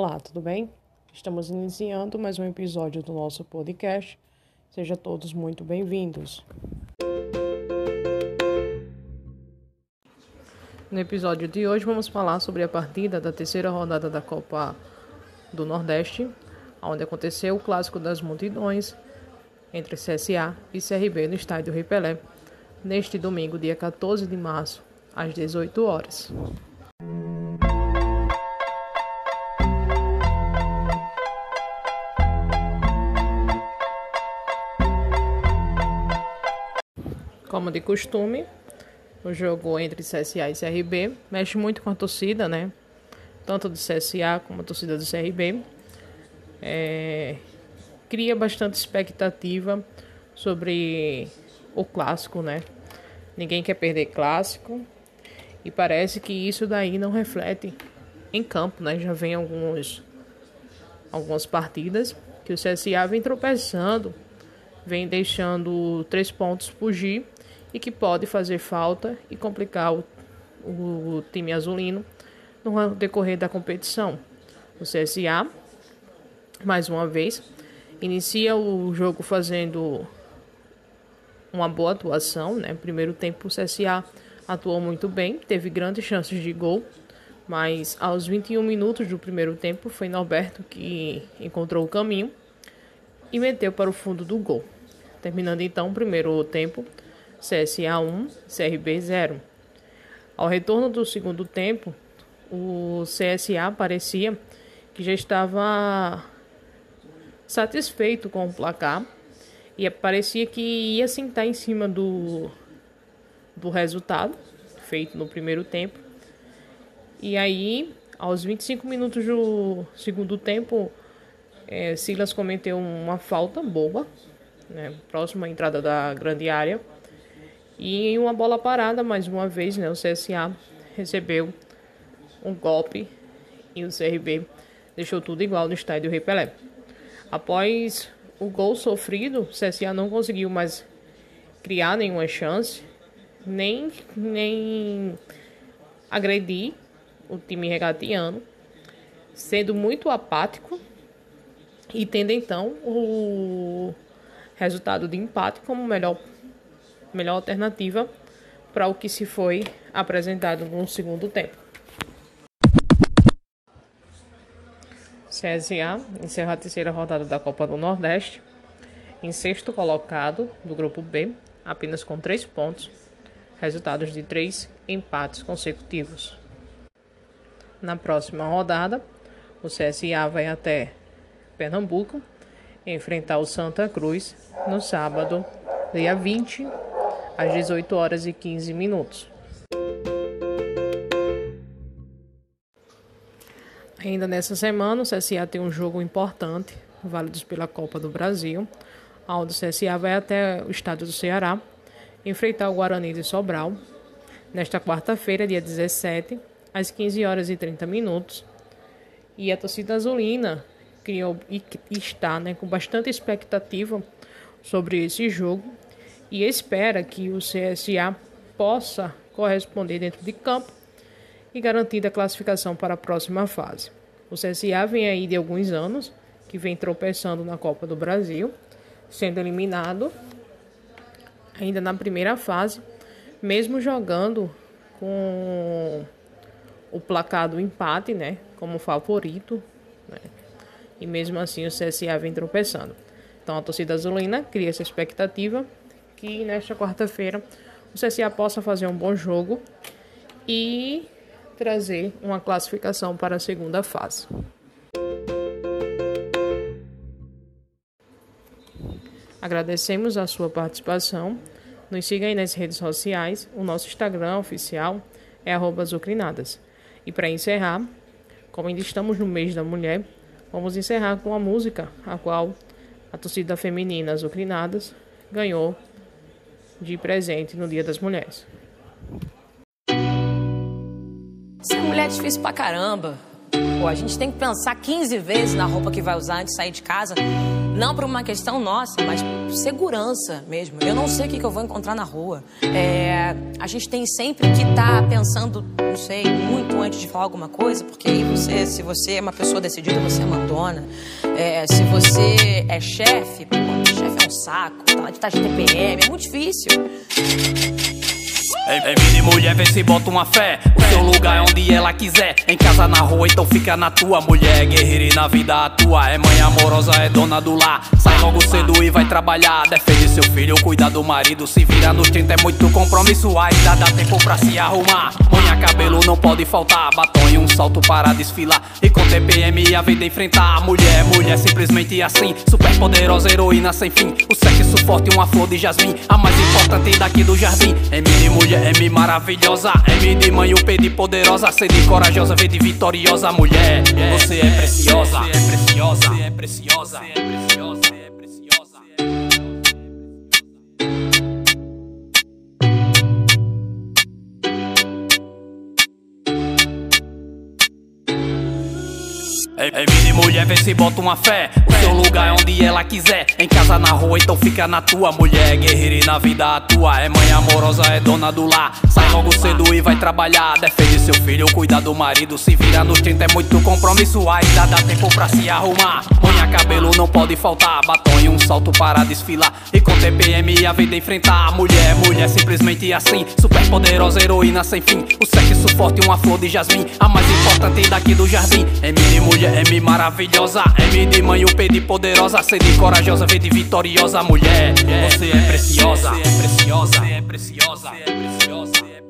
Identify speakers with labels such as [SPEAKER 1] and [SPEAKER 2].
[SPEAKER 1] Olá, tudo bem? Estamos iniciando mais um episódio do nosso podcast. Sejam todos muito bem-vindos. No episódio de hoje vamos falar sobre a partida da terceira rodada da Copa do Nordeste, onde aconteceu o clássico das multidões entre CSA e CRB no estádio Rei Pelé, neste domingo, dia 14 de março, às 18 horas. Como de costume, o jogo entre CSA e CRB mexe muito com a torcida, né? Tanto do CSA como a torcida do CRB. É, cria bastante expectativa sobre o clássico, né? Ninguém quer perder clássico e parece que isso daí não reflete em campo, né? Já vem alguns algumas partidas que o CSA vem tropeçando, vem deixando três pontos fugir e que pode fazer falta e complicar o, o time azulino no decorrer da competição. O CSA, mais uma vez, inicia o jogo fazendo uma boa atuação, né? Primeiro tempo o CSA atuou muito bem, teve grandes chances de gol, mas aos 21 minutos do primeiro tempo foi Norberto que encontrou o caminho e meteu para o fundo do gol. Terminando então o primeiro tempo, CSA 1, CRB 0. Ao retorno do segundo tempo, o CSA parecia que já estava satisfeito com o placar e parecia que ia sentar em cima do, do resultado feito no primeiro tempo. E aí, aos 25 minutos do segundo tempo, é, Silas cometeu uma falta boa, né, próxima à entrada da grande área. E em uma bola parada, mais uma vez, né, o CSA recebeu um golpe e o CRB deixou tudo igual no estádio Rei Pelé. Após o gol sofrido, o CSA não conseguiu mais criar nenhuma chance, nem, nem agredir o time regatiano, sendo muito apático e tendo então o resultado de empate como melhor, melhor alternativa para o que se foi apresentado no segundo tempo. CSA encerra a terceira rodada da Copa do Nordeste em sexto colocado do grupo B, apenas com três pontos, resultados de três empates consecutivos. Na próxima rodada, o CSA vai até Pernambuco enfrentar o Santa Cruz no sábado, dia 20, às 18 horas e 15 minutos. Ainda nessa semana, o CSA tem um jogo importante, válidos pela Copa do Brasil, onde o CSA vai até o estado do Ceará enfrentar o Guarani de Sobral nesta quarta-feira, dia 17, às 15 horas e 30 minutos. E a torcida azulina criou e está né, com bastante expectativa sobre esse jogo e espera que o CSA possa corresponder dentro de campo e garantida a classificação para a próxima fase. O CSA vem aí de alguns anos, que vem tropeçando na Copa do Brasil, sendo eliminado ainda na primeira fase, mesmo jogando com o placar do empate, né, como favorito, né, e mesmo assim o CSA vem tropeçando. Então a torcida azulina cria essa expectativa que nesta quarta-feira o CSA possa fazer um bom jogo e trazer uma classificação para a segunda fase. Agradecemos a sua participação. Nos siga aí nas redes sociais. O nosso Instagram oficial é azucrinadas. E para encerrar, como ainda estamos no mês da mulher, vamos encerrar com a música a qual a torcida feminina Azucrinadas ganhou de presente no Dia das Mulheres.
[SPEAKER 2] Ser mulher é difícil pra caramba. Pô, a gente tem que pensar 15 vezes na roupa que vai usar antes de sair de casa. Não por uma questão nossa, mas segurança mesmo. Eu não sei o que, que eu vou encontrar na rua. É, a gente tem sempre que estar tá pensando, não sei, muito antes de falar alguma coisa, porque aí você, se você é uma pessoa decidida, você é mandona. É, se você é chefe, chefe é um saco, tá de TPM, é muito difícil.
[SPEAKER 3] Em, de mulher, vê se bota uma fé. O seu lugar é onde ela quiser. Em casa, na rua, então fica na tua. Mulher guerreira e na vida atua. É mãe amorosa, é dona do lar. Sai logo cedo e vai trabalhar. Defende seu filho, cuida do marido. Se vira no 30 é muito compromisso. Ainda dá tempo pra se arrumar. Cabelo não pode faltar. Batom e um salto para desfilar. E com TPM a vida enfrentar. Mulher, mulher, simplesmente assim. Super poderosa, heroína sem fim. O sexo forte, uma flor de jasmim. A mais importante daqui do jardim. É de mulher M maravilhosa, M de mãe, o P de poderosa, C de corajosa, V de vitoriosa, mulher. Você é preciosa, você é preciosa, você é preciosa, é de mulher, vê se bota uma fé. O seu lugar é onde ela quiser. Em casa, na rua, então fica na tua. Mulher guerreira e na vida atua. É mãe amorosa, é dona do lar. Sai logo cedo e vai trabalhar. Defende seu filho, cuida do marido. Se vira no 30 é muito compromisso. Ainda dá tempo pra se arrumar. Unha cabelo não pode faltar. Batom e um salto para desfilar. E com TPM a vida enfrentar. Mulher, mulher, simplesmente assim. Super poderosa, heroína sem fim. O sexo forte, uma flor de jasmim. A mais importante daqui do jardim. M de mulher. M maravilhosa, M de mãe, o P de poderosa, C de corajosa, V de vitoriosa, mulher. Você é preciosa, é preciosa, é preciosa, é preciosa.